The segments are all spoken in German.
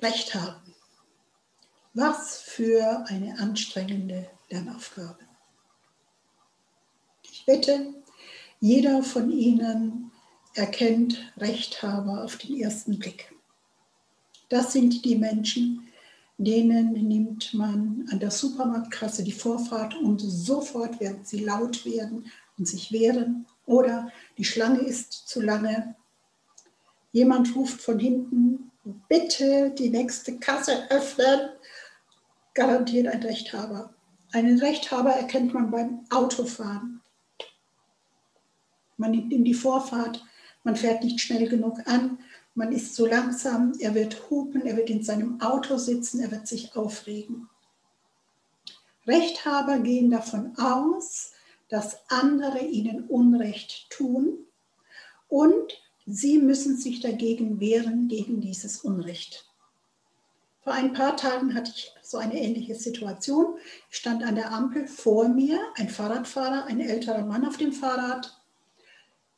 Recht haben. Was für eine anstrengende Lernaufgabe. Ich wette, jeder von Ihnen erkennt Rechthaber auf den ersten Blick. Das sind die Menschen, denen nimmt man an der Supermarktkasse die Vorfahrt und sofort werden sie laut werden und sich wehren oder die Schlange ist zu lange. Jemand ruft von hinten, bitte die nächste Kasse öffnen garantiert ein Rechthaber. Einen Rechthaber erkennt man beim Autofahren. Man nimmt ihm die Vorfahrt, man fährt nicht schnell genug an, man ist zu langsam, er wird hupen, er wird in seinem Auto sitzen, er wird sich aufregen. Rechthaber gehen davon aus, dass andere ihnen Unrecht tun und sie müssen sich dagegen wehren, gegen dieses Unrecht. Vor ein paar Tagen hatte ich so eine ähnliche Situation. Ich stand an der Ampel vor mir, ein Fahrradfahrer, ein älterer Mann auf dem Fahrrad.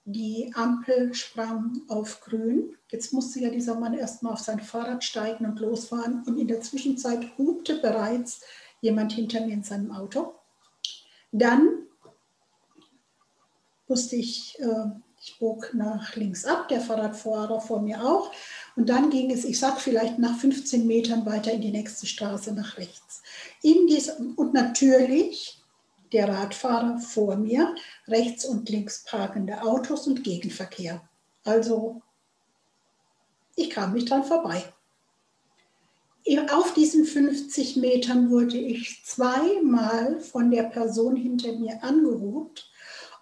Die Ampel sprang auf grün. Jetzt musste ja dieser Mann erstmal auf sein Fahrrad steigen und losfahren. Und in der Zwischenzeit hupte bereits jemand hinter mir in seinem Auto. Dann musste ich, äh, ich bog nach links ab, der Fahrradfahrer vor mir auch. Und dann ging es, ich sag vielleicht nach 15 Metern weiter in die nächste Straße nach rechts. In diesem, und natürlich der Radfahrer vor mir, rechts und links parkende Autos und Gegenverkehr. Also ich kam nicht dran vorbei. Auf diesen 50 Metern wurde ich zweimal von der Person hinter mir angerufen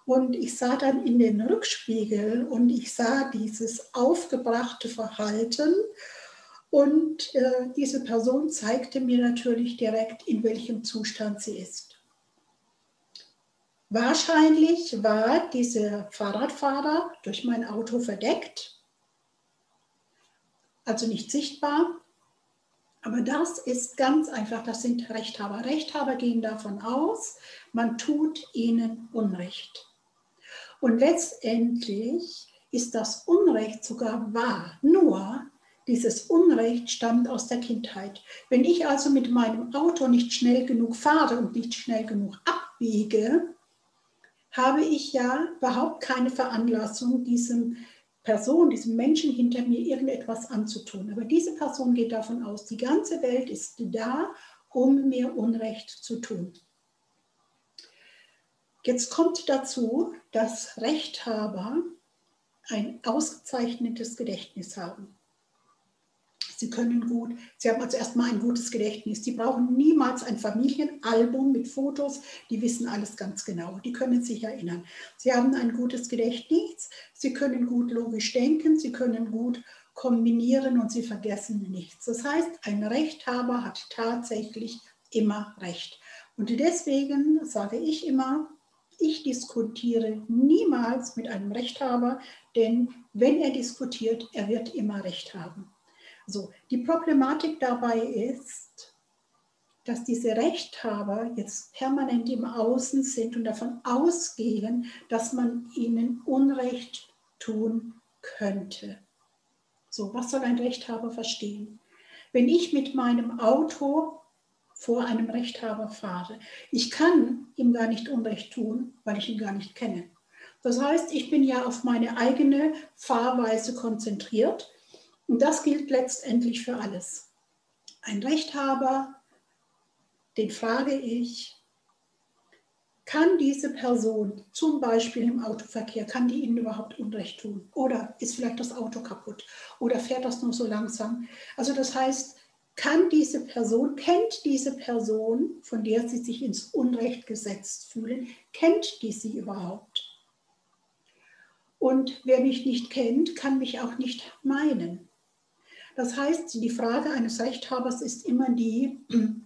und ich sah dann in den Rückspiegel und ich sah dieses aufgebrachte Verhalten. Und äh, diese Person zeigte mir natürlich direkt, in welchem Zustand sie ist. Wahrscheinlich war dieser Fahrradfahrer durch mein Auto verdeckt, also nicht sichtbar. Aber das ist ganz einfach, das sind Rechthaber. Rechthaber gehen davon aus, man tut ihnen Unrecht. Und letztendlich ist das Unrecht sogar wahr. Nur dieses Unrecht stammt aus der Kindheit. Wenn ich also mit meinem Auto nicht schnell genug fahre und nicht schnell genug abbiege, habe ich ja überhaupt keine Veranlassung, diesem Person, diesem Menschen hinter mir irgendetwas anzutun. Aber diese Person geht davon aus, die ganze Welt ist da, um mir Unrecht zu tun. Jetzt kommt dazu, dass Rechthaber ein ausgezeichnetes Gedächtnis haben. Sie können gut, Sie haben also erstmal ein gutes Gedächtnis. Sie brauchen niemals ein Familienalbum mit Fotos, die wissen alles ganz genau, die können sich erinnern. Sie haben ein gutes Gedächtnis, Sie können gut logisch denken, Sie können gut kombinieren und Sie vergessen nichts. Das heißt, ein Rechthaber hat tatsächlich immer Recht. Und deswegen sage ich immer, ich diskutiere niemals mit einem Rechthaber, denn wenn er diskutiert, er wird immer Recht haben. So, die Problematik dabei ist, dass diese Rechthaber jetzt permanent im Außen sind und davon ausgehen, dass man ihnen Unrecht tun könnte. So, was soll ein Rechthaber verstehen? Wenn ich mit meinem Auto vor einem Rechthaber fahre. Ich kann ihm gar nicht Unrecht tun, weil ich ihn gar nicht kenne. Das heißt, ich bin ja auf meine eigene Fahrweise konzentriert und das gilt letztendlich für alles. Ein Rechthaber, den frage ich, kann diese Person zum Beispiel im Autoverkehr, kann die Ihnen überhaupt Unrecht tun? Oder ist vielleicht das Auto kaputt? Oder fährt das nur so langsam? Also das heißt, kann diese Person, kennt diese Person, von der sie sich ins Unrecht gesetzt fühlen, kennt die sie überhaupt? Und wer mich nicht kennt, kann mich auch nicht meinen. Das heißt, die Frage eines Rechthabers ist immer die,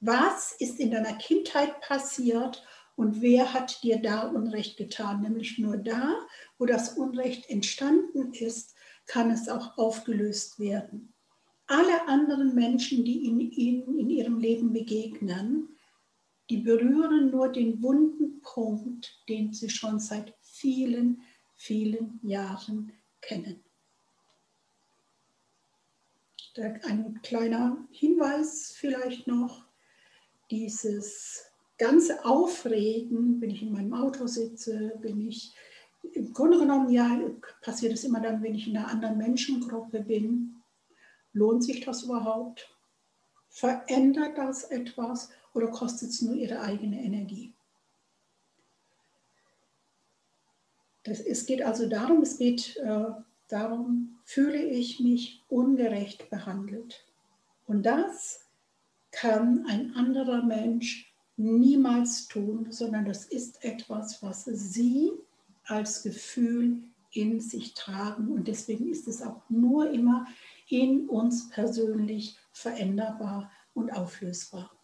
was ist in deiner Kindheit passiert und wer hat dir da Unrecht getan? Nämlich nur da, wo das Unrecht entstanden ist, kann es auch aufgelöst werden alle anderen Menschen, die ihnen in ihrem Leben begegnen, die berühren nur den wunden Punkt, den sie schon seit vielen, vielen Jahren kennen. ein kleiner Hinweis vielleicht noch, dieses ganze Aufregen, wenn ich in meinem Auto sitze, wenn ich im Grunde genommen, ja, passiert es immer dann, wenn ich in einer anderen Menschengruppe bin. Lohnt sich das überhaupt? Verändert das etwas oder kostet es nur ihre eigene Energie? Das, es geht also darum, es geht äh, darum, fühle ich mich ungerecht behandelt. Und das kann ein anderer Mensch niemals tun, sondern das ist etwas, was Sie als Gefühl in sich tragen. Und deswegen ist es auch nur immer in uns persönlich veränderbar und auflösbar.